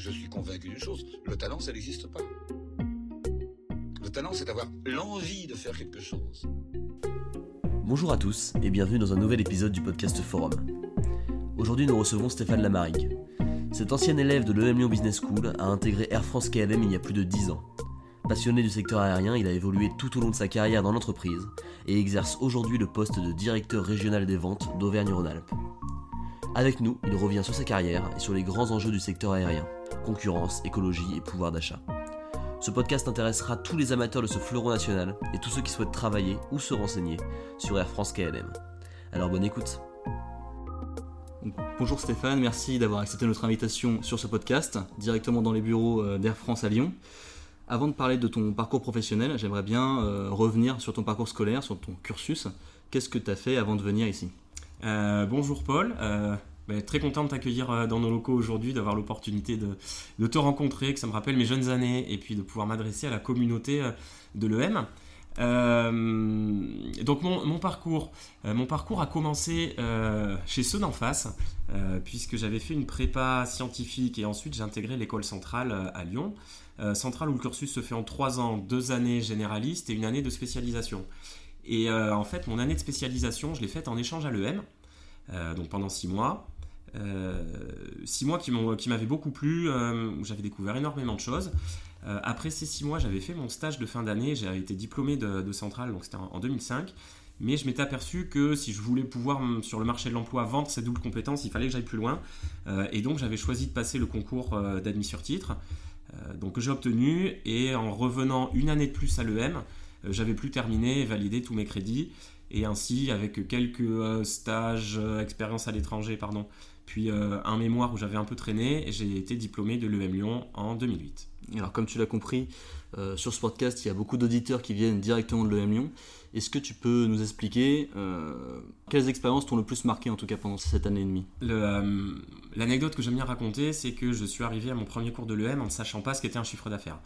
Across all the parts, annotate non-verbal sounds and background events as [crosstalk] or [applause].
je suis convaincu d'une chose, le talent, ça n'existe pas. Le talent, c'est d'avoir l'envie de faire quelque chose. Bonjour à tous et bienvenue dans un nouvel épisode du podcast Forum. Aujourd'hui, nous recevons Stéphane Lamarigue. Cet ancien élève de l'EM Lyon Business School a intégré Air France KLM il y a plus de 10 ans. Passionné du secteur aérien, il a évolué tout au long de sa carrière dans l'entreprise et exerce aujourd'hui le poste de directeur régional des ventes d'Auvergne-Rhône-Alpes. Avec nous, il revient sur sa carrière et sur les grands enjeux du secteur aérien, concurrence, écologie et pouvoir d'achat. Ce podcast intéressera tous les amateurs de ce fleuron national et tous ceux qui souhaitent travailler ou se renseigner sur Air France KLM. Alors bonne écoute. Bonjour Stéphane, merci d'avoir accepté notre invitation sur ce podcast, directement dans les bureaux euh, d'Air France à Lyon. Avant de parler de ton parcours professionnel, j'aimerais bien euh, revenir sur ton parcours scolaire, sur ton cursus. Qu'est-ce que tu as fait avant de venir ici? Euh, Bonjour Paul, ben, très content de t'accueillir dans nos locaux aujourd'hui, d'avoir l'opportunité de, te rencontrer, que ça me rappelle mes jeunes années, et puis de pouvoir m'adresser à la communauté de l'EM. Euh, donc mon, parcours, euh, mon parcours a commencé euh, chez ceux d'en face, puisque j'avais fait une prépa scientifique et ensuite j'ai intégré l'école centrale à Lyon, centrale où le cursus se fait en trois ans, deux années généralistes et une année de spécialisation. Et en fait, mon année de spécialisation, je l'ai faite en échange à l'EM, donc pendant six mois. Six mois qui m'avaient beaucoup plu, où j'avais découvert énormément de choses. Euh, après ces six mois, j'avais fait mon stage de fin d'année, j'ai été diplômé de, Centrale, donc c'était en, 2005. Mais je m'étais aperçu que si je voulais pouvoir sur le marché de l'emploi vendre cette double compétence, il fallait que j'aille plus loin. Euh, et donc j'avais choisi de passer le concours euh, d'admis sur titre, donc que j'ai obtenu. Et en revenant une année de plus à l'EM, j'avais plus terminé et validé tous mes crédits. Et ainsi, avec quelques stages, expériences à l'étranger, pardon, puis un mémoire où j'avais un peu traîné, j'ai été diplômé de l'EM Lyon en 2008. Alors comme tu l'as compris, euh, sur ce podcast, il y a beaucoup d'auditeurs qui viennent directement de l'EM Lyon. Est-ce que tu peux nous expliquer euh, quelles expériences t'ont le plus marqué en tout cas pendant cette année et demie? Euh, L'anecdote que j'aime bien raconter, c'est que je suis arrivé à mon premier cours de l'EM en ne sachant pas ce qu'était un chiffre d'affaires.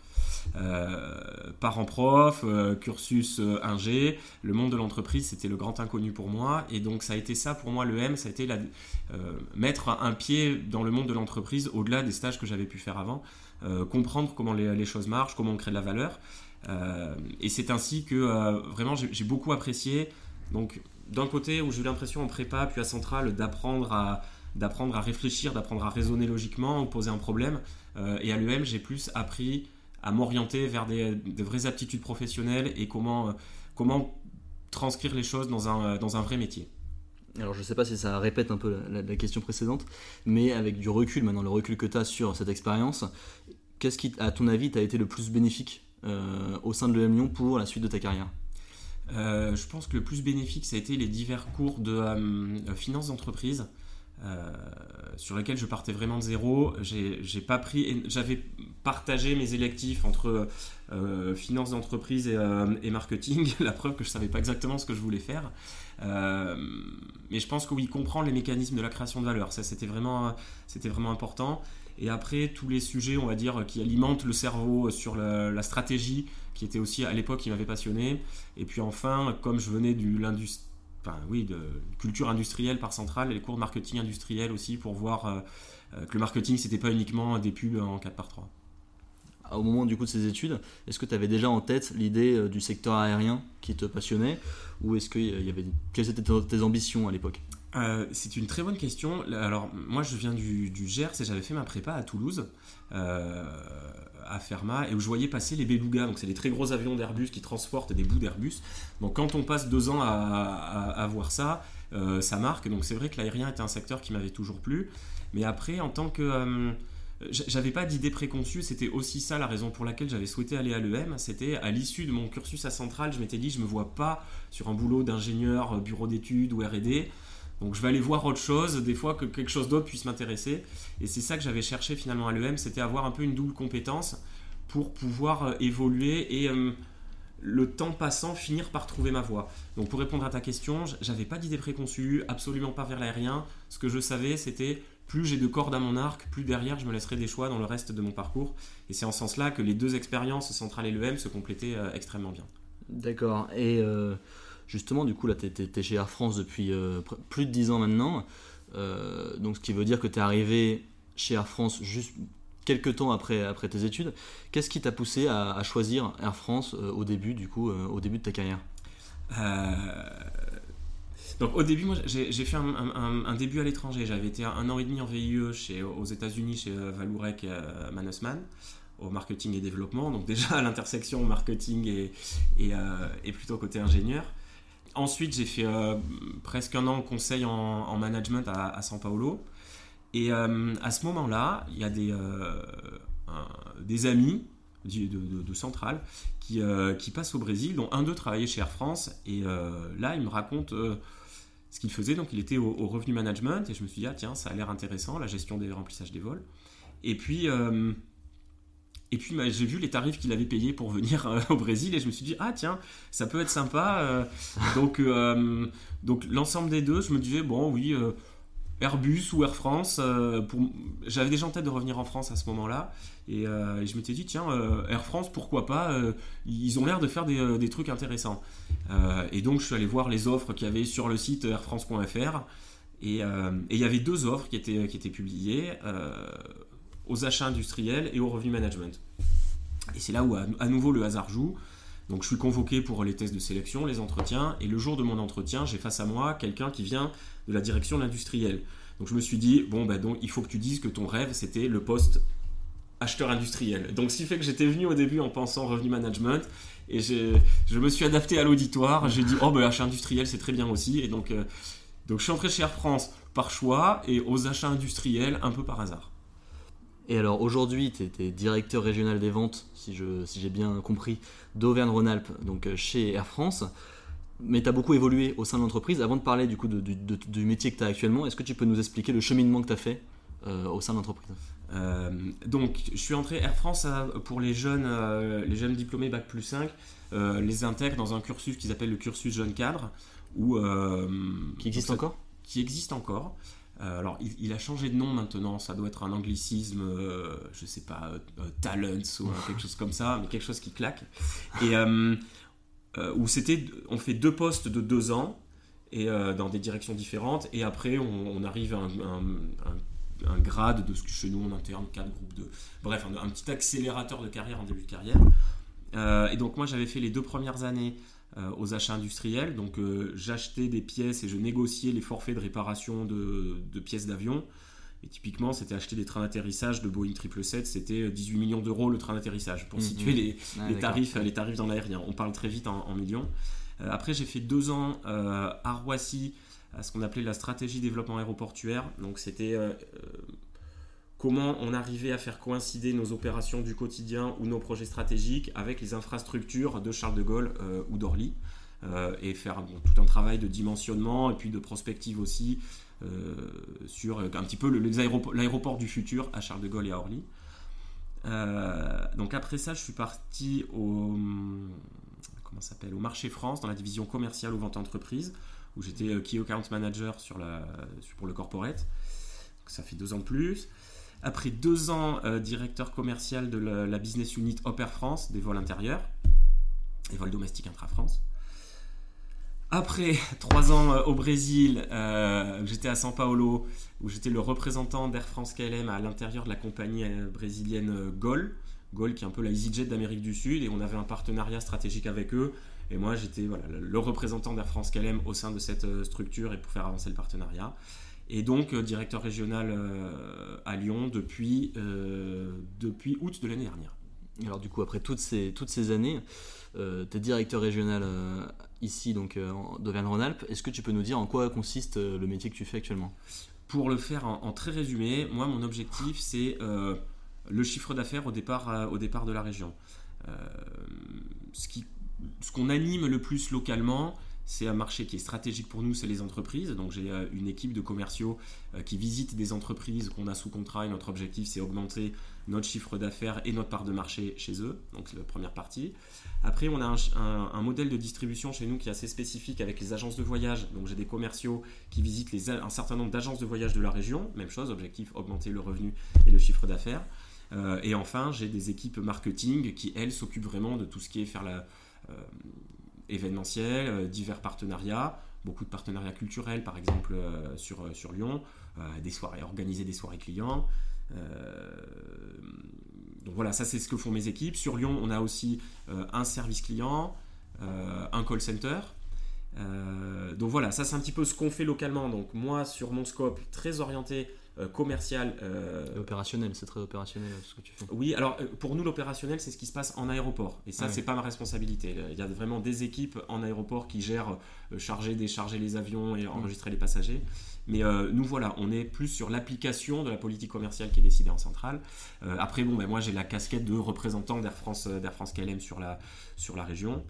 parent prof, cursus ingé, le monde de l'entreprise c'était le grand inconnu pour moi et donc ça a été ça pour moi l'EM, ça a été la, mettre un pied dans le monde de l'entreprise au-delà des stages que j'avais pu faire avant. Euh, comprendre comment les, choses marchent, comment on crée de la valeur. Euh, et c'est ainsi que euh, vraiment j'ai beaucoup apprécié. Donc d'un côté où j'ai eu l'impression en prépa puis à Centrale d'apprendre à d'apprendre à réfléchir, d'apprendre à raisonner logiquement, poser un problème. et à l'UM, j'ai plus appris à m'orienter vers des, vraies aptitudes professionnelles et comment, comment transcrire les choses dans un, dans un vrai métier. Alors je ne sais pas si ça répète un peu la, question précédente, mais avec du recul, maintenant le recul que tu as sur cette expérience, qu'est-ce qui, à ton avis, t'a été le plus bénéfique? euh, au sein de l'EM Lyon pour la suite de ta carrière euh, Je pense que le plus bénéfique, ça a été les divers cours de euh, finance d'entreprise. sur lesquels je partais vraiment de zéro. J'avais partagé mes électifs entre finance d'entreprise et, et, marketing. [laughs] La preuve que je savais pas exactement ce que je voulais faire. Euh, mais je pense que oui, comprendre les mécanismes de la création de valeur, ça c'était vraiment, c'était vraiment important. Et après, tous les sujets, on va dire, qui alimentent le cerveau sur la, stratégie, qui était aussi à l'époque qui m'avait passionné. Et puis enfin, comme je venais de l'industrie, enfin, oui, de culture industrielle par centrale, les cours de marketing industriel aussi pour voir euh, euh, que le marketing c'était pas uniquement des pubs en 4 par 3 au moment du coup de ces études, est-ce que tu avais déjà en tête l'idée euh, du secteur aérien qui te passionnait? Ou est-ce qu'il y avait quelles étaient tes ambitions à l'époque? Euh, c'est une très bonne question. Alors, moi, je viens du, Gers et j'avais fait ma prépa à Toulouse, euh, à Fermat, et où je voyais passer les Beluga. Donc, c'est des très gros avions d'Airbus qui transportent des bouts d'Airbus. Donc, quand on passe deux ans à, voir ça, ça marque. Donc, c'est vrai que l'aérien était un secteur qui m'avait toujours plu. Mais après, en tant que j'avais pas d'idée préconçue, c'était aussi ça la raison pour laquelle j'avais souhaité aller à l'EM. C'était à l'issue de mon cursus à Centrale, je m'étais dit, je me vois pas sur un boulot d'ingénieur, euh, bureau d'études ou RD. Donc je vais aller voir autre chose, des fois que quelque chose d'autre puisse m'intéresser. Et c'est ça que j'avais cherché finalement à l'EM, c'était avoir un peu une double compétence pour pouvoir euh, évoluer et euh, le temps passant finir par trouver ma voie. Donc pour répondre à ta question, j'avais pas d'idée préconçue, absolument pas vers l'aérien. Ce que je savais, c'était plus j'ai de cordes à mon arc, plus derrière je me laisserai des choix dans le reste de mon parcours. Et c'est en ce sens-là que les deux expériences, Centrale et l'EM, se complétaient euh, extrêmement bien. D'accord. Et justement, du coup, là, tu es, chez Air France depuis euh, plus de 10 ans maintenant. donc, ce qui veut dire que tu es arrivé chez Air France juste quelques temps après, après tes études. Qu'est-ce qui t'a poussé à, choisir Air France au début, du coup, au début de ta carrière? Donc au début, moi, j'ai fait un, début à l'étranger. J'avais été un an et demi en VIE chez, aux États-Unis chez Valourec et Mannesmann au marketing et développement. Donc déjà [laughs] à l'intersection marketing et, et, plutôt côté ingénieur. Ensuite, j'ai fait euh, presque un an de conseil en, management à, à, São Paulo. Et euh, à ce moment-là, il y a des, euh, des amis de, de, Centrale qui, qui, passent au Brésil, dont un d'eux travaillait chez Air France. Et là, il me raconte ce qu'il faisait. Donc, il était au, au, revenu management. Et je me suis dit, ah tiens, ça a l'air intéressant, la gestion des remplissages des vols. Et puis, et puis bah, j'ai vu les tarifs qu'il avait payés pour venir euh, au Brésil et je me suis dit ah tiens ça peut être sympa. Euh. [laughs] donc euh, donc l'ensemble des deux je me disais bon oui Airbus ou Air France. J'avais déjà en tête de revenir en France à ce moment-là et, je m'étais dit tiens Air France pourquoi pas ils ont l'air de faire des, trucs intéressants. et donc je suis allé voir les offres qu'il y avait sur le site airfrance.fr et il y avait deux offres qui étaient, qui étaient publiées aux achats industriels et au revenu management. Et c'est là où à, nouveau le hasard joue. Donc je suis convoqué pour les tests de sélection, les entretiens, et le jour de mon entretien, j'ai face à moi quelqu'un qui vient de la direction de l'industriel. Donc je me suis dit, bon, ben donc il faut que tu dises que ton rêve, c'était le poste acheteur industriel. Donc ce qui fait que j'étais venu au début en pensant revenu management, et je me suis adapté à l'auditoire, j'ai dit, oh ben achat industriel, c'est très bien aussi, et donc, euh, donc je suis entré chez Air France par choix, et aux achats industriels un peu par hasard. Et alors aujourd'hui, tu es, directeur régional des ventes, si j'ai si bien compris, d'Auvergne-Rhône-Alpes, donc euh, chez Air France. Mais tu as beaucoup évolué au sein de l'entreprise. Avant de parler du coup du métier que tu as actuellement, est-ce que tu peux nous expliquer le cheminement que tu as fait euh, au sein de l'entreprise? Euh, donc, je suis entré Air France pour les jeunes, les jeunes diplômés Bac plus 5, les intègre dans un cursus qu'ils appellent le cursus jeune cadre. Où, qui existe encore? Qui existe encore. Euh, alors, il, a changé de nom maintenant, ça doit être un anglicisme, euh, je sais pas, euh, Talents ou quelque chose comme ça, mais quelque chose qui claque. Et où c'était, on fait deux postes de deux ans et dans des directions différentes, et après on, arrive à un, grade de ce que chez nous on interne quatre groupes de. Bref, un, petit accélérateur de carrière en début de carrière. et donc, moi j'avais fait les deux premières années euh, aux achats industriels. Donc euh, j'achetais des pièces et je négociais les forfaits de réparation de, pièces d'avion. Et typiquement, c'était acheter des trains d'atterrissage de Boeing 777, c'était 18 millions d'euros le train d'atterrissage, pour mhm. situer les, les tarifs, les tarifs dans l'aérien. On parle très vite en, millions. Euh, après, j'ai fait deux ans à Roissy, à ce qu'on appelait la stratégie développement aéroportuaire. Donc, c'était comment on arrivait à faire coïncider nos opérations du quotidien ou nos projets stratégiques avec les infrastructures de Charles de Gaulle euh, ou d'Orly. Euh, et faire tout un travail de dimensionnement et puis de prospective aussi euh, sur un petit peu l'aéroport du futur à Charles de Gaulle et à Orly. donc après ça, je suis parti au, comment au marché France dans la division commerciale aux ventes entreprises où j'étais key account manager sur la, pour le corporate. ça fait deux ans de plus. Après deux ans euh, directeur commercial de la, business unit Opère France, des vols intérieurs, des vols domestiques intra-France. Après [laughs] trois ans euh, au Brésil, euh, j'étais à São Paulo, où j'étais le représentant d'Air France KLM à l'intérieur de la compagnie brésilienne Gol. Gol qui est un peu la EasyJet d'Amérique du Sud, et on avait un partenariat stratégique avec eux. Et moi, j'étais voilà, le représentant d'Air France KLM au sein de cette structure et pour faire avancer le partenariat et donc euh, directeur régional euh, à Lyon depuis, euh, depuis août de l'année dernière. Alors du coup, après toutes ces, toutes ces années, tu es directeur régional ici, donc d'Auvergne-Rhône-Alpes. Est-ce que tu peux nous dire en quoi consiste le métier que tu fais actuellement? Pour le faire en, très résumé, moi mon objectif c'est le chiffre d'affaires au départ, au départ de la région. ce qu'on ce qu'on anime le plus localement, c'est un marché qui est stratégique pour nous, c'est les entreprises. Donc j'ai euh, une équipe de commerciaux euh, qui visitent des entreprises qu'on a sous contrat et notre objectif c'est augmenter notre chiffre d'affaires et notre part de marché chez eux. Donc c'est la première partie. Après on a un, modèle de distribution chez nous qui est assez spécifique avec les agences de voyage. Donc j'ai des commerciaux qui visitent un certain nombre d'agences de voyage de la région. Même chose, objectif augmenter le revenu et le chiffre d'affaires. Euh, et enfin j'ai des équipes marketing qui elles s'occupent vraiment de tout ce qui est faire la événementiel, divers partenariats, beaucoup de partenariats culturels, par exemple sur, sur Lyon, des soirées, organiser des soirées clients. donc voilà, ça c'est ce que font mes équipes. Sur Lyon, on a aussi un service client, un call center. donc voilà, ça c'est un petit peu ce qu'on fait localement. Donc moi sur mon scope très orienté euh, commercial. Euh, opérationnel, c'est très opérationnel ce que tu fais. Oui, alors euh, pour nous, l'opérationnel, c'est ce qui se passe en aéroport. Et ça, c'est pas ma responsabilité. Il y a vraiment des équipes en aéroport qui gèrent charger, décharger les avions et enregistrer les passagers. Mais nous, voilà, on est plus sur l'application de la politique commerciale qui est décidée en centrale. après, bon, ben, moi, j'ai la casquette de représentant d'Air France, d'Air France KLM sur la, sur la région.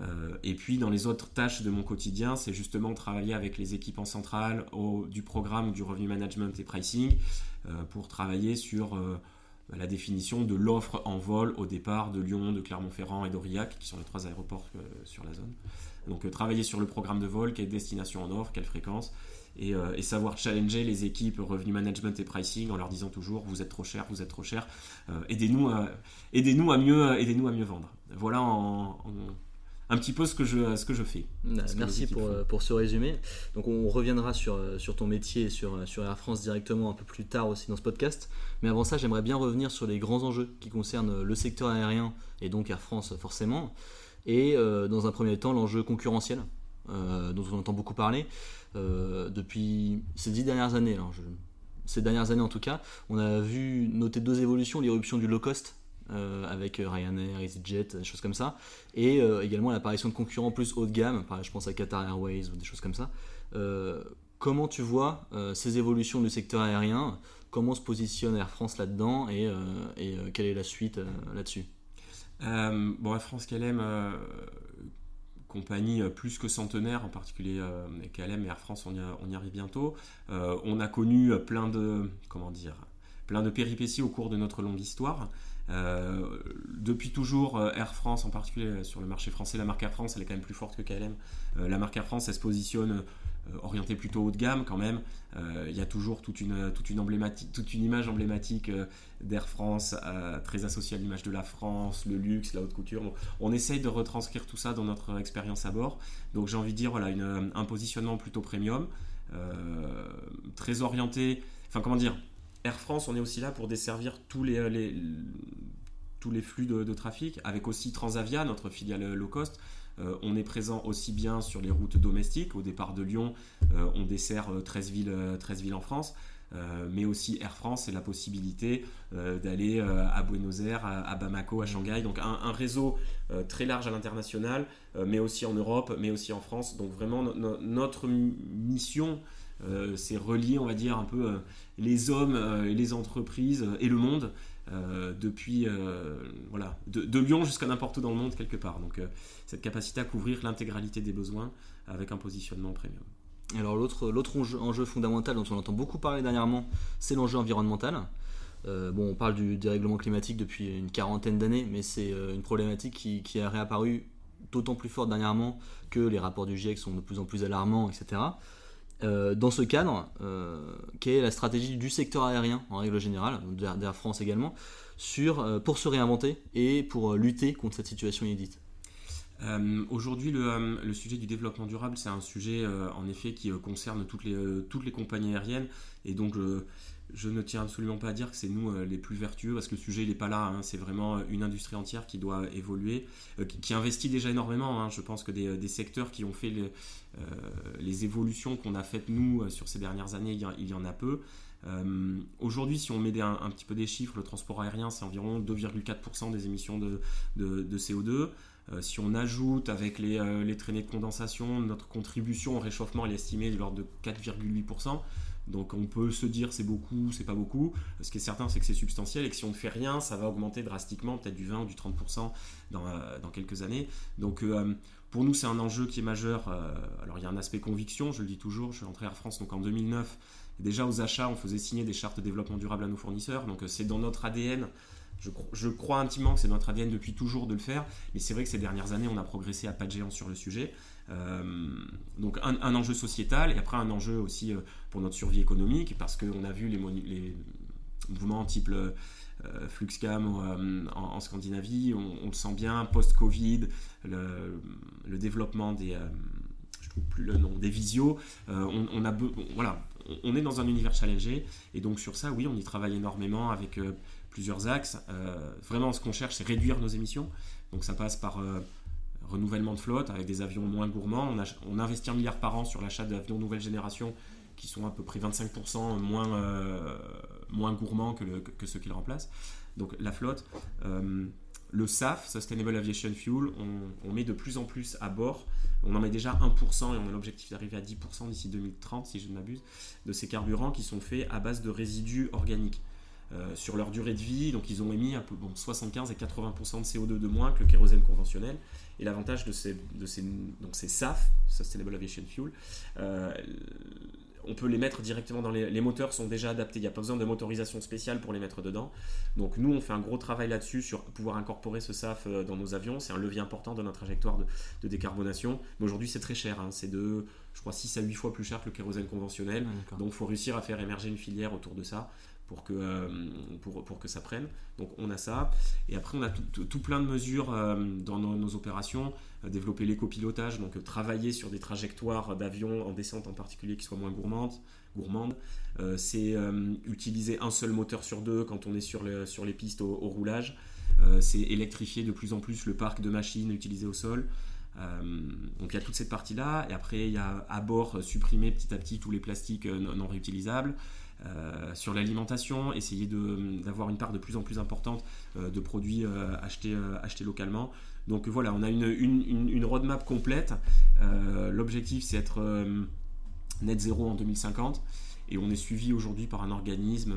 Euh, et puis dans les autres tâches de mon quotidien, c'est justement travailler avec les équipes en centrale du programme du revenu management et pricing euh, pour travailler sur euh, la définition de l'offre en vol au départ de Lyon, de Clermont-Ferrand et d'Aurillac, qui sont les trois aéroports sur la zone. Donc travailler sur le programme de vol, quelle destination en offre, quelle fréquence, et, savoir challenger les équipes revenu management et pricing en leur disant toujours vous êtes trop cher, vous êtes trop cher, aidez-nous à, à, mieux, aidez à mieux vendre. Voilà en un petit peu ce que je, ce que je fais. merci pour, euh, pour ce résumé. Donc on reviendra sur, euh, sur ton métier et sur, euh, sur Air France directement un peu plus tard aussi dans ce podcast. Mais avant ça, j'aimerais bien revenir sur les grands enjeux qui concernent le secteur aérien et donc Air France forcément. Et dans un premier temps, l'enjeu concurrentiel, dont on entend beaucoup parler depuis ces dix dernières années. Alors ces dernières années en tout cas, on a vu noter deux évolutions, l'irruption du low cost avec euh, Ryanair, EasyJet, des choses comme ça, et euh, également l'apparition de concurrents plus haut de gamme, je pense à Qatar Airways ou des choses comme ça. comment tu vois ces évolutions du secteur aérien? Comment se positionne Air France là-dedans? Et, quelle est la suite là-dessus? Bon, Air France KLM, compagnie plus que centenaire, en particulier KLM et Air France, on y arrive bientôt. on a connu plein de, comment dire, plein de péripéties au cours de notre longue histoire. Euh, depuis toujours, euh, Air France, en particulier euh, sur le marché français, la marque Air France, elle est quand même plus forte que KLM. la marque Air France, elle se positionne orientée plutôt haut de gamme quand même. Il y a toujours toute une, toute une, emblématique, toute une image emblématique d'Air France, très associée à l'image de la France, le luxe, la haute couture. on essaye de retranscrire tout ça dans notre expérience à bord. Donc j'ai envie de dire, voilà, un positionnement plutôt premium, très orienté, enfin comment dire, Air France, on est aussi là pour desservir tous les, tous les flux de, trafic, avec aussi Transavia, notre filiale low cost. Euh, on est présent aussi bien sur les routes domestiques. Au départ de Lyon, euh, on dessert 13 euh, villes, villes en France. mais aussi Air France et la possibilité d'aller à Buenos Aires, à, Bamako, à Shanghai. Donc un, réseau très large à l'international, mais aussi en Europe, mais aussi en France. Donc vraiment notre mission, c'est relier, on va dire, un peu les hommes, et les entreprises et le monde euh, depuis euh, voilà, de, Lyon jusqu'à n'importe où dans le monde quelque part. Donc euh, cette capacité à couvrir l'intégralité des besoins avec un positionnement premium. Alors l'autre, l'autre enjeu, fondamental dont on entend beaucoup parler dernièrement, c'est l'enjeu environnemental. bon, on parle du dérèglement climatique depuis une quarantaine d'années, mais c'est une problématique qui, qui, a réapparu d'autant plus forte dernièrement que les rapports du GIEC sont de plus en plus alarmants, etc. Euh, dans ce cadre, euh, est la stratégie du secteur aérien en règle générale, d'Air France également, euh, pour se réinventer et pour lutter contre cette situation inédite? Aujourd'hui, le, le, sujet du développement durable, c'est un sujet en effet qui concerne toutes les, toutes les compagnies aériennes. Et donc, je ne tiens absolument pas à dire que c'est nous euh, les plus vertueux parce que le sujet n'est pas là. Hein. c'est vraiment euh, une industrie entière qui doit évoluer, euh, qui, investit déjà énormément. Hein. je pense que des, secteurs qui ont fait les, évolutions qu'on a faites nous sur ces dernières années, il y, en a peu. Aujourd'hui, si on met un, petit peu des chiffres, le transport aérien, c'est environ 2,4% des émissions de, CO2. si on ajoute avec les, traînées de condensation, notre contribution au réchauffement est estimée de l'ordre de 4,8%. Donc on peut se dire c'est beaucoup, c'est pas beaucoup. Ce qui est certain, c'est que c'est substantiel et que si on ne fait rien, ça va augmenter drastiquement, peut-être du 20 ou du 30% dans, euh, dans, quelques années. Donc euh, pour nous, c'est un enjeu qui est majeur. Euh, alors il y a un aspect conviction, je le dis toujours. Je suis entré à France donc en 2009. déjà aux achats, on faisait signer des chartes de développement durable à nos fournisseurs. Donc c'est dans notre ADN. Je, crois intimement que c'est notre ADN depuis toujours de le faire, mais c'est vrai que ces dernières années, on a progressé à pas de géant sur le sujet. Donc un, enjeu sociétal et après un enjeu aussi euh, pour notre survie économique parce qu'on a vu les, mouvements type Fluxcam en, Scandinavie, on, le sent bien, post-Covid, le, développement des, je trouve plus le nom, des visios, on, a, voilà, on est dans un univers challengé, et donc sur ça, oui, on y travaille énormément avec plusieurs axes. vraiment, ce qu'on cherche, c'est réduire nos émissions, donc ça passe par renouvellement de flotte avec des avions moins gourmands. On, investit un milliard par an sur l'achat d'avions nouvelle génération qui sont à peu près 25% moins, euh, moins gourmands que, que, ceux qui le remplacent. Donc la flotte. Euh, le SAF, Sustainable Aviation Fuel, on, met de plus en plus à bord. On en met déjà 1% et on a l'objectif d'arriver à 10% d'ici 2030, si je ne m'abuse, de ces carburants qui sont faits à base de résidus organiques. Euh, sur leur durée de vie, donc ils ont émis un peu, bon, 75 et 80% de CO2 de moins que le kérosène conventionnel. Et l'avantage de ces, de ces, donc ces SAF, Sustainable Aviation Fuel, euh, on peut les mettre directement dans les, les moteurs sont déjà adaptés. Il n'y a pas besoin de motorisation spéciale pour les mettre dedans. Donc nous, on fait un gros travail là-dessus sur pouvoir incorporer ce SAF euh, dans nos avions. C'est un levier important dans notre trajectoire de, décarbonation. Mais aujourd'hui, c'est très cher. Hein. C'est de, je crois, 6 à 8 fois plus cher que le kérosène conventionnel. Ah, donc il faut réussir à faire émerger une filière autour de ça pour que, euh, pour, pour, que ça prenne. Donc on a ça. Et après, on a tout, tout, plein de mesures euh, dans nos, opérations. Euh, développer l'écopilotage, donc travailler sur des trajectoires d'avions en descente en particulier qui soient moins gourmandes. gourmandes. c'est utiliser un seul moteur sur deux quand on est sur, le, sur les pistes au, roulage. c'est électrifier de plus en plus le parc de machines utilisées au sol. donc il y a toute cette partie-là. Et après, il y a à bord supprimer petit à petit tous les plastiques non réutilisables. Euh, sur l'alimentation, essayer d'avoir une part de plus en plus importante euh, de produits euh, achetés, localement. Donc voilà, on a une, une, une roadmap complète. L'objectif, c'est être net zéro en 2050. Et on est suivi aujourd'hui par un organisme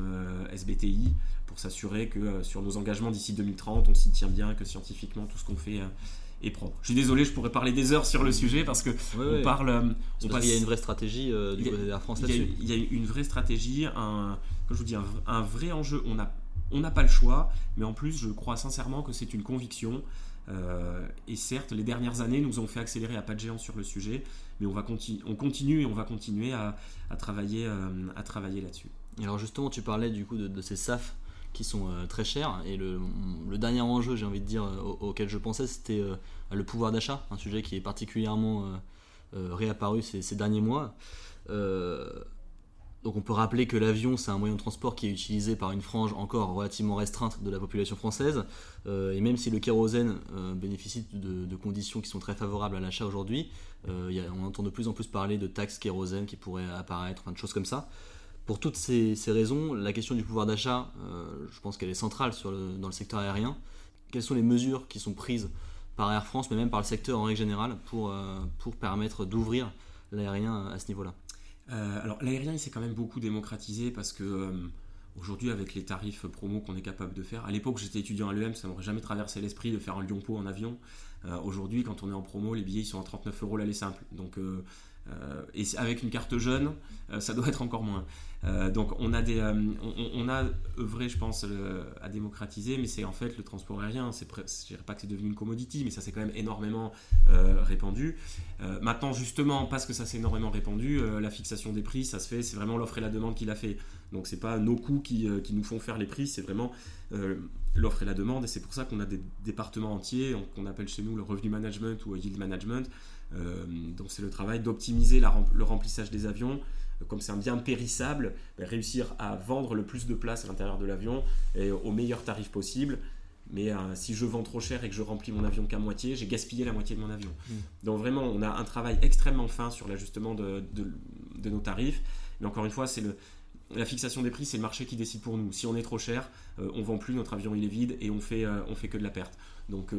SBTI pour s'assurer que sur nos engagements d'ici 2030, on s'y tient bien, que scientifiquement, tout ce qu'on fait propre. Je suis désolé, je pourrais parler des heures sur le sujet parce que on parle. Euh, il y a une vraie stratégie euh, du côté de la France là-dessus. Il y a une vraie stratégie, un, comme je vous dis, un, vrai enjeu. On n'a on n'a pas le choix, mais en plus, je crois sincèrement que c'est une conviction. Euh, et certes, les dernières années nous ont fait accélérer à pas de géant sur le sujet, mais on, va on continue et on va continuer à, travailler, à travailler là-dessus. Alors justement, tu parlais du coup de, de ces SAF qui sont euh, très chers. Et le, dernier enjeu, j'ai envie de dire, euh, auquel je pensais, c'était euh, le pouvoir d'achat, un sujet qui est particulièrement réapparu ces, derniers mois. donc on peut rappeler que l'avion, c'est un moyen de transport qui est utilisé par une frange encore relativement restreinte de la population française. et même si le kérosène bénéficie de, conditions qui sont très favorables à l'achat aujourd'hui, on entend de plus en plus parler de taxes kérosène qui pourraient apparaître, enfin, de choses comme ça. Pour toutes ces, raisons, la question du pouvoir d'achat, euh, je pense qu'elle est centrale dans le secteur aérien. Quelles sont les mesures qui sont prises par Air France, mais même par le secteur en règle générale, pour, euh, permettre d'ouvrir l'aérien à ce niveau-là? Euh, Alors l'aérien, il s'est quand même beaucoup démocratisé parce que aujourd'hui, avec les tarifs promo qu'on est capable de faire, à l'époque j'étais étudiant à l'EM, ça m'aurait jamais traversé l'esprit de faire un Lyon-Pau en avion. aujourd'hui, quand on est en promo, les billets ils sont à 39 euros l'aller simple. Donc et avec une carte jeune, ça doit être encore moins. Euh, donc on a, des, euh, on, a œuvré, je pense, à démocratiser, mais c'est en fait le transport aérien. C'est, je dirais pas que c'est devenu une commodity, mais ça s'est quand même énormément euh, répandu. maintenant, justement, parce que ça s'est énormément répandu, la fixation des prix, ça se fait, c'est vraiment l'offre et la demande qui l'a fait. Donc c'est pas nos coûts qui, qui, nous font faire les prix, c'est vraiment l'offre et la demande, et c'est pour ça qu'on a des départements entiers qu'on appelle chez nous le revenu management ou yield management. Donc c'est le travail d'optimiser le remplissage des avions comme c'est un bien périssable, ben, réussir à vendre le plus de place à l'intérieur de l'avion et au meilleur tarif possible. Mais euh, si je vends trop cher et que je remplis mon avion qu'à moitié, j'ai gaspillé la moitié de mon avion. Hmm. Donc vraiment, on a un travail extrêmement fin sur l'ajustement de, nos tarifs. Mais encore une fois, c'est la fixation des prix, c'est le marché qui décide pour nous. Si on est trop cher, on euh, on vend plus, notre avion il est vide et on fait, euh, on fait que de la perte. Donc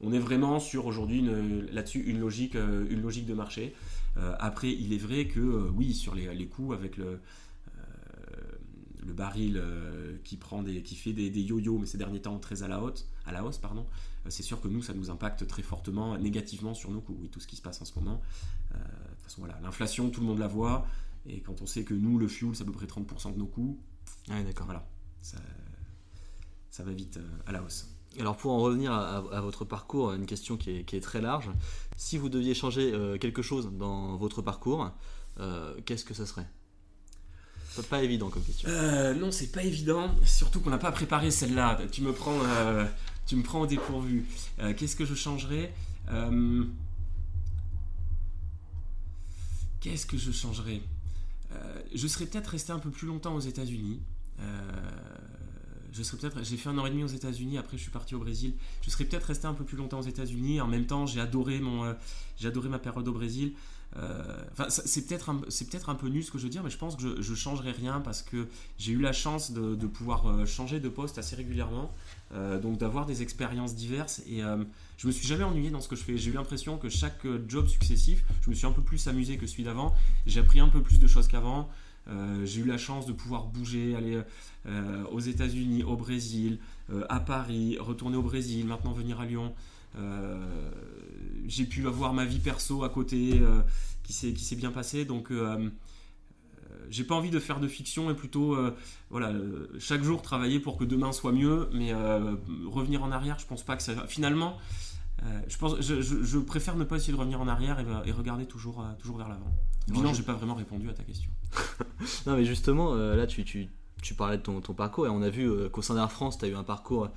on est vraiment sur aujourd'hui là-dessus une logique, une logique de marché. Euh, après, il est vrai que euh, oui, sur les, les coûts avec le, euh, le baril qui, prend des, qui fait des, yo-yo, mais ces derniers temps très à la, hausse, à la hausse, pardon, c'est sûr que nous, ça nous impacte très fortement, négativement sur nos coûts, oui, tout ce qui se passe en ce moment. de toute façon, voilà, l'inflation, tout le monde la voit, et quand on sait que nous, le fuel, c'est à peu près 30% de nos coûts, ah, d'accord. voilà, ça, ça va vite à la hausse. Alors pour en revenir à, votre parcours, une question qui est, très large. Si vous deviez changer euh, quelque chose dans votre parcours, euh, qu'est-ce que ça serait? Pas évident comme question. Euh, non, c'est pas évident. Surtout qu'on n'a pas préparé celle-là. Tu me prends, au dépourvu. Qu'est-ce que je changerais? Qu'est-ce que je changerais? Je serais peut-être resté un peu plus longtemps aux États-Unis. Je serais peut-être. J'ai fait un an et demi aux États-Unis. Après, je suis parti au Brésil. Je serais peut-être resté un peu plus longtemps aux États-Unis. En même temps, j'ai adoré mon, euh, j'ai adoré ma période au Brésil. Euh, c'est peut-être un, c'est peut-être un peu nul ce que je veux dire, mais je pense que je, je changerai rien parce que j'ai eu la chance de, pouvoir euh, changer de poste assez régulièrement, donc d'avoir des expériences diverses et euh, je me suis jamais ennuyé dans ce que je fais. J'ai eu l'impression que chaque job successif, je me suis un peu plus amusé que celui d'avant. J'ai appris un peu plus de choses qu'avant. Euh, j'ai eu la chance de pouvoir bouger, aller euh, aux États-Unis, au Brésil, euh, à Paris, retourner au Brésil, maintenant venir à Lyon. J'ai pu avoir ma vie perso à côté qui s'est bien passée. Donc j'ai pas envie de faire de fiction et plutôt voilà chaque jour travailler pour que demain soit mieux. Mais revenir en arrière, je pense pas que ça. Finalement. Euh, je, pense, je, je- je préfère ne pas essayer de revenir en arrière et, et regarder toujours, euh, toujours vers l'avant. Bilan, je- j'ai pas vraiment répondu à ta question. [laughs] Non, mais justement, euh, là, tu, tu, tu parlais de ton, ton parcours et on a vu qu'au sein d'Air France, tu as eu un parcours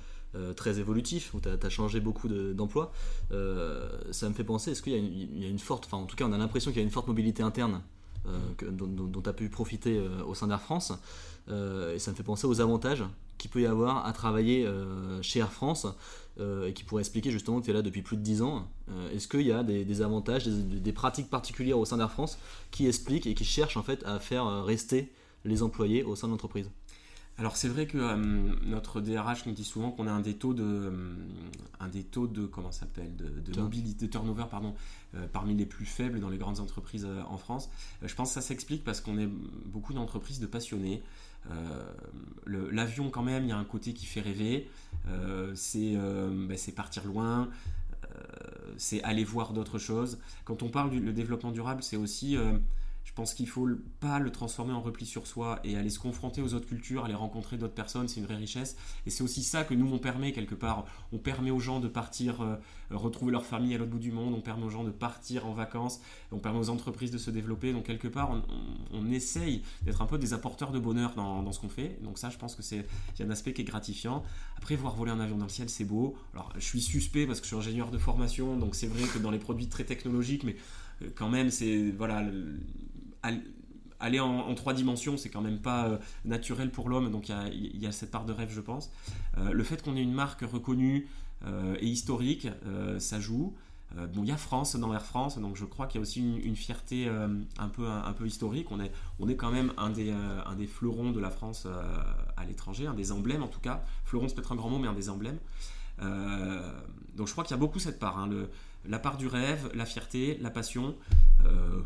très évolutif où tu as, changé beaucoup de- d'emplois. Ça me fait penser, est-ce qu'il y, a une- il y a une forte, enfin, en tout cas, on a l'impression qu'il y a une forte mobilité interne que- dont tu as pu profiter au sein d'Air France. Et ça me fait penser aux avantages qu'il peut y avoir à travailler euh, chez Air France euh, et qui pourrait expliquer justement que tu es là depuis plus de 10 ans. Euh, Est-ce qu'il y a des, des avantages, des, des pratiques particulières au sein d'Air France qui expliquent et qui cherchent en fait à faire rester les employés au sein de l'entreprise? Alors c'est vrai que euh, notre DRH nous dit souvent qu'on a un des taux de, euh, un des taux de comment s'appelle, de, mobilité, de turnover pardon, euh, parmi les plus faibles dans les grandes entreprises en France. Je pense que ça s'explique parce qu'on est beaucoup d'entreprises de passionnés. Euh, L'avion quand même, il y a un côté qui fait rêver. Euh, c'est euh, ben, c'est partir loin. c'est aller voir d'autres choses. Quand on parle du développement durable, c'est aussi je pense qu'il faut pas le transformer en repli sur soi et aller se confronter aux autres cultures, aller rencontrer d'autres personnes, c'est une vraie richesse. Et c'est aussi ça que nous on permet quelque part. On permet aux gens de partir euh, retrouver leur famille à l'autre bout du monde, on permet aux gens de partir en vacances, on permet aux entreprises de se développer. Donc quelque part, on, essaye d'être un peu des apporteurs de bonheur dans, dans ce qu'on fait. Donc ça, je pense que c'est un aspect qui est gratifiant. Après, voir voler un avion dans le ciel, c'est beau. Alors, je suis suspect parce que je suis ingénieur de formation, donc c'est vrai que dans les produits très technologiques, mais euh, quand même, c'est voilà, aller en, trois dimensions, c'est quand même pas euh, naturel pour l'homme, donc il y a, cette part de rêve, je pense. Euh, le fait qu'on ait une marque reconnue euh, et historique, ça joue. Bon, il y a France dans Air France, donc je crois qu'il y a aussi une, fierté un, peu, historique. On est, quand même un des, fleurons de la France à l'étranger, un des emblèmes en tout cas. Fleuron, c'est peut-être un grand mot, mais un des emblèmes. Donc je crois qu'il y a beaucoup cette part, hein, la part du rêve, la fierté, la passion. Euh,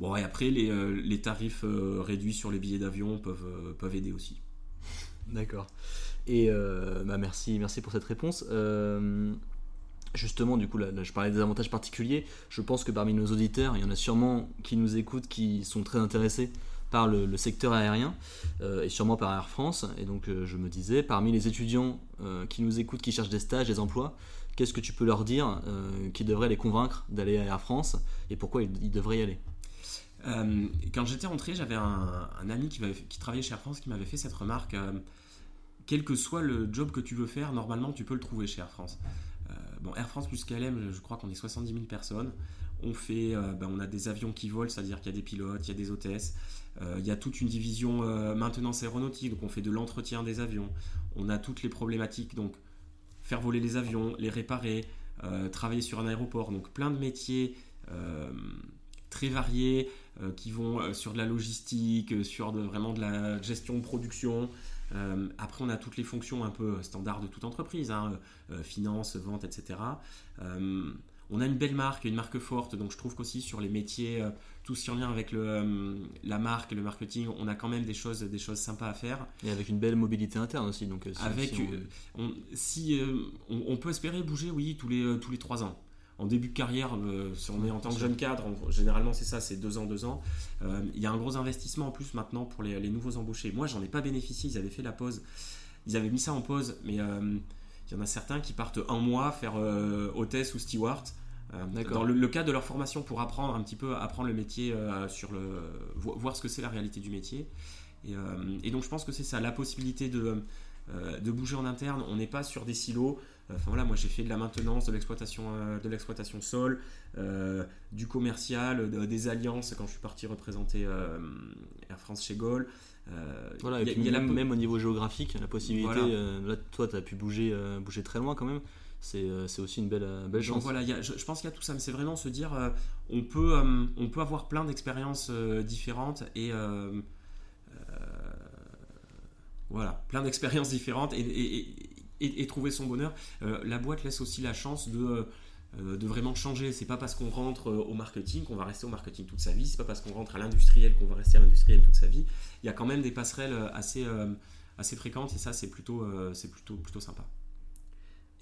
bon, et après, les, euh, les tarifs euh, réduits sur les billets d'avion peuvent, peuvent aider aussi. D'accord. Et bah merci, merci pour cette réponse. Justement, du coup, là, je parlais des avantages particuliers. Je pense que parmi nos auditeurs, il y en a sûrement qui nous écoutent, qui sont très intéressés par le, secteur aérien et sûrement par Air France. Et donc, je me disais, parmi les étudiants qui nous écoutent, qui cherchent des stages, des emplois, qu'est-ce que tu peux leur dire euh, qui devrait les convaincre d'aller à Air France et pourquoi ils, devraient y aller? Euh, quand j'étais rentré, j'avais un, ami qui, travaillait chez Air France qui m'avait fait cette remarque. euh, quel que soit le job que tu veux faire, normalement, tu peux le trouver chez Air France. Euh, bon, Air France plus KLM, je crois qu'on est 70 000 personnes. On, fait, ben, on a des avions qui volent, c'est-à-dire qu'il y a des pilotes, il y a des hôtesses. Il y a toute une division maintenance aéronautique, donc on fait de l'entretien des avions. On a toutes les problématiques, donc faire voler les avions, les réparer, euh, travailler sur un aéroport. Donc plein de métiers euh, très variés euh, qui vont sur de la logistique, sur de, vraiment de la gestion de production. Après, on a toutes les fonctions un peu standards de toute entreprise, hein, finance, vente, etc. On a une belle marque, une marque forte, donc je trouve qu'aussi sur les métiers, euh, tous en lien avec le, euh, la marque et le marketing, on a quand même des choses, des choses sympas à faire. Et avec une belle mobilité interne aussi. Donc, euh, si- Avec, si on- on, si, on, on peut espérer bouger, oui, tous les, tous les trois ans. En début de carrière, euh, si on est en tant que jeune cadre, on- généralement c'est ça, c'est deux ans, deux ans. Euh, Il y a un gros investissement en plus maintenant pour les, les nouveaux embauchés. Moi, j'en ai pas bénéficié, ils avaient fait la pause. Ils avaient mis ça en pause, mais euh, il y en a certains qui partent un mois faire hôtesse ou steward. Euh, dans le, le cadre de leur formation pour apprendre un petit peu, apprendre le métier, euh, sur le, vo- voir ce que c'est la réalité du métier. Et, donc je pense que c'est ça, la possibilité de, de bouger en interne. On n'est pas sur des silos. Enfin voilà, moi j'ai fait de la maintenance, de l'exploitation, de l'exploitation sol, du commercial, des alliances quand je suis parti représenter Air France chez Gaulle. voilà, et puis même, au niveau géographique, la possibilité. là, toi, tu as pu bouger, bouger très loin quand même. Euh, c'est aussi une belle, euh, belle chance. voilà, je, pense qu'il y a tout ça, mais c'est vraiment se dire euh, on, peut, on peut avoir plein d'expériences différentes et. voilà, plein d'expériences différentes et, et, trouver son bonheur. la boîte laisse aussi la chance de de vraiment changer. C'est pas parce qu'on rentre au marketing qu'on va rester au marketing toute sa vie. C'est pas parce qu'on rentre à l'industriel qu'on va rester à l'industriel toute sa vie. Il y a quand même des passerelles assez, assez fréquentes et ça c'est plutôt, c'est plutôt, plutôt sympa.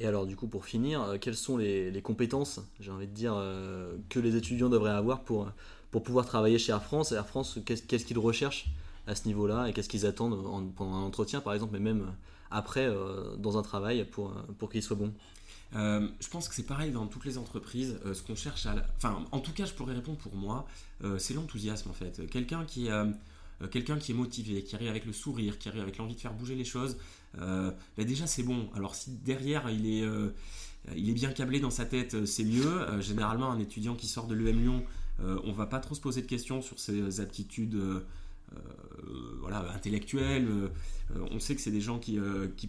Et alors du coup pour finir, euh, quelles sont les, compétences, j'ai envie de dire, euh, que les étudiants devraient avoir pour, pour pouvoir travailler chez Air France? Air France, qu'est-ce qu'ils recherchent à ce niveau-là et qu'est-ce qu'ils attendent pendant un entretien par exemple, mais même après euh, dans un travail pour, pour qu'il soit bon je pense que c'est pareil dans toutes les entreprises. ce qu'on cherche. Enfin, en tout cas, je pourrais répondre pour moi, c'est l'enthousiasme en fait. Quelqu'un qui, quelqu'un qui est motivé, qui arrive avec le sourire, qui arrive avec l'envie de faire bouger les choses, euh, bah déjà c'est bon. Alors si derrière il est, euh, bien câblé dans sa tête, euh, c'est mieux. généralement un étudiant qui sort de l'EM Lyon, on va pas trop se poser de questions sur ses aptitudes intellectuelles. on sait que c'est des gens qui,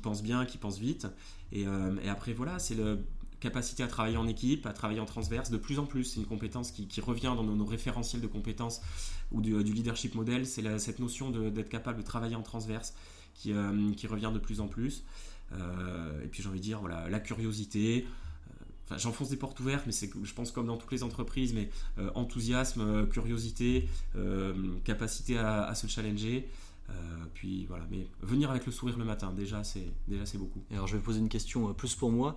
pensent bien, qui pensent vite. Et, et après voilà, c'est la capacité à travailler en équipe, à travailler en transverse, de plus en plus. C'est une compétence qui, revient dans nos, référentiels de compétences ou du, leadership model. C'est cette notion d'être capable de travailler en transverse qui, euh, revient de plus en plus. Euh, et puis j'ai envie de dire, voilà, la curiosité, euh, Enfin, j'enfonce des portes ouvertes, mais c'est, je pense, comme dans toutes les entreprises, mais enthousiasme, curiosité, capacité à, se challenger. Puis voilà, mais venir avec le sourire le matin, déjà, c'est, déjà, c'est beaucoup. alors, je vais poser une question plus pour moi.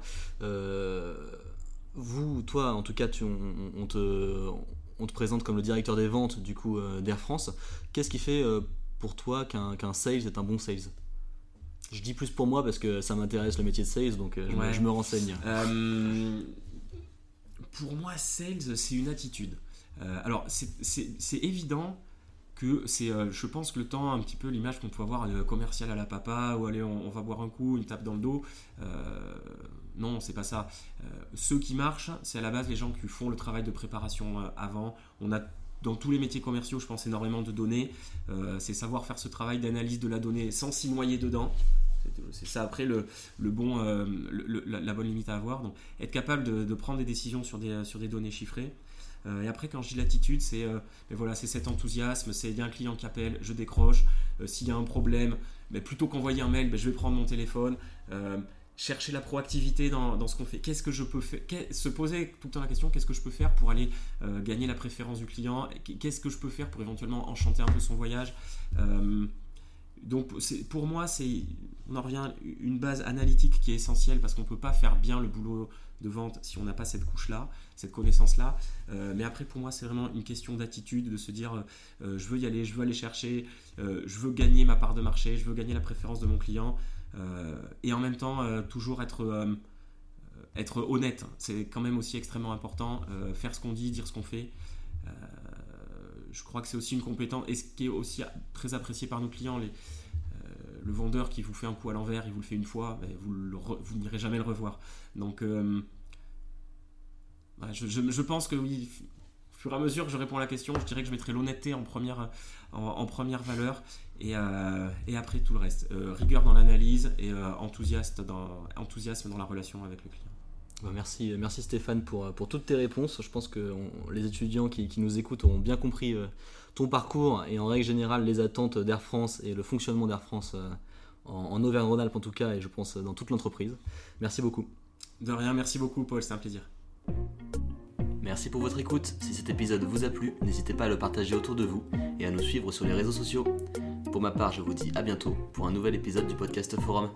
vous, toi, en tout cas, tu, on, te, on te présente comme le directeur des ventes du coup d'Air France. Qu'est-ce qui fait pour toi qu'un sales est un bon sales? Je dis plus pour moi parce que ça m'intéresse le métier de sales, donc euh, je, me renseigne. Euh, pour moi, sales, c'est une attitude. Euh, alors, c'est évident que c'est, je pense que le temps, un petit peu l'image qu'on peut avoir commercial à la papa, ou allez, on, va boire un coup, une tape dans le dos. non, c'est pas ça. ceux qui marchent, c'est à la base les gens qui font le travail de préparation avant. On a dans tous les métiers commerciaux, je pense énormément de données. Euh, c'est savoir faire ce travail d'analyse de la donnée sans s'y noyer dedans. C'est ça après le, bon, euh, la, bonne limite à avoir. Donc être capable de, prendre des décisions sur des, sur des données chiffrées. Euh, et après, quand je dis l'attitude, c'est voilà, c'est cet enthousiasme. C'est il y a un client qui appelle, je décroche. S'il y a un problème, mais plutôt qu'envoyer un mail, ben, je vais prendre mon téléphone chercher la proactivité dans, ce qu'on fait. Qu'est-ce que je peux faire Se poser tout le temps la question qu'est-ce que je peux faire pour aller euh, gagner la préférence du client? Qu'est-ce que je peux faire pour éventuellement enchanter un peu son voyage? Euh, Donc pour moi, on en revient une base analytique qui est essentielle parce qu'on ne peut pas faire bien le boulot de vente si on n'a pas cette couche-là, cette connaissance-là. Euh, mais après, pour moi, c'est vraiment une question d'attitude, de se dire je veux y aller, je veux aller chercher, je veux gagner ma part de marché, je veux gagner la préférence de mon client. Euh, et en même temps, euh, toujours être euh, être honnête, c'est quand même aussi extrêmement important. faire ce qu'on dit, dire ce qu'on fait. je crois que c'est aussi une compétence et ce qui est aussi très apprécié par nos clients. Les, le vendeur qui vous fait un coup à l'envers, il vous le fait une fois, vous, n'irez jamais le revoir. Donc, je, je, pense que oui, fur et à mesure que je réponds à la question, je dirais que je mettrai l'honnêteté en première, valeur et, euh, et, après tout le reste. Euh, rigueur dans l'analyse et euh, enthousiasme dans la relation avec le client. Bah, merci, merci Stéphane pour, pour toutes tes réponses. Je pense que les étudiants qui, qui, nous écoutent ont bien compris ton parcours et en règle générale les attentes d'Air France et le fonctionnement d'Air France en, en Auvergne-Rhône-Alpes en tout cas et je pense dans toute l'entreprise. Merci beaucoup. De rien, merci beaucoup Paul, c'est un plaisir. Merci pour votre écoute. Si cet épisode vous a plu, n'hésitez pas à le partager autour de vous et à nous suivre sur les réseaux sociaux. Pour ma part, je vous dis à bientôt pour un nouvel épisode du podcast Forum.